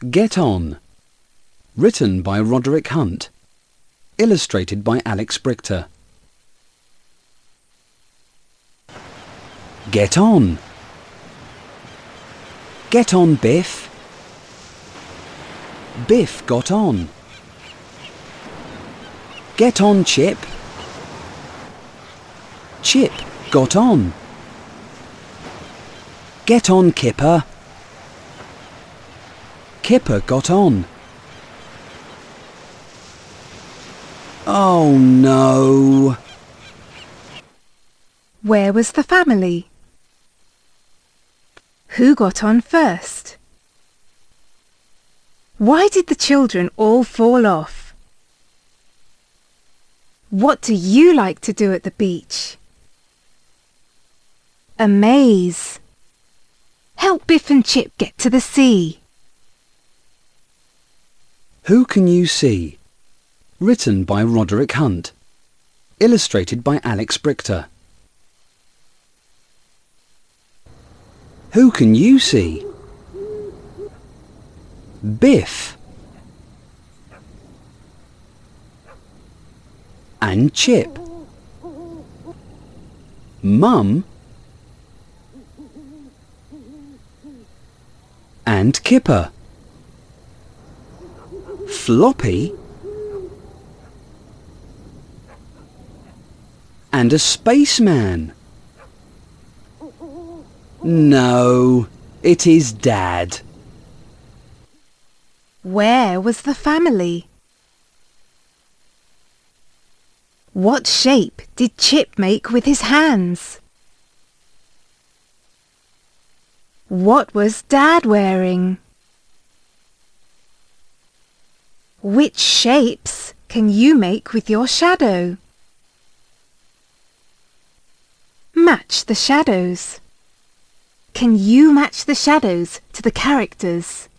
Get on. Written by Roderick Hunt. Illustrated by Alex Brychta. Get on. Get on, Biff. Biff got on. Get on, Chip. Chip got on. Get on, Kipper. Kipper got on. Oh no! Where was the family? Who got on first? Why did the children all fall off? What do you like to do at the beach? A maze. Help Biff and Chip get to the sea. Who can you see? Written by Roderick Hunt. Illustrated by Alex Brychta. Who can you see? Biff. And Chip. Mum. And Kipper. Floppy. And a spaceman. No, it is Dad. Where was the family? What shape did Chip make with his hands? What was Dad wearing? Which shapes can you make with your shadow? Match the shadows. Can you match the shadows to the characters?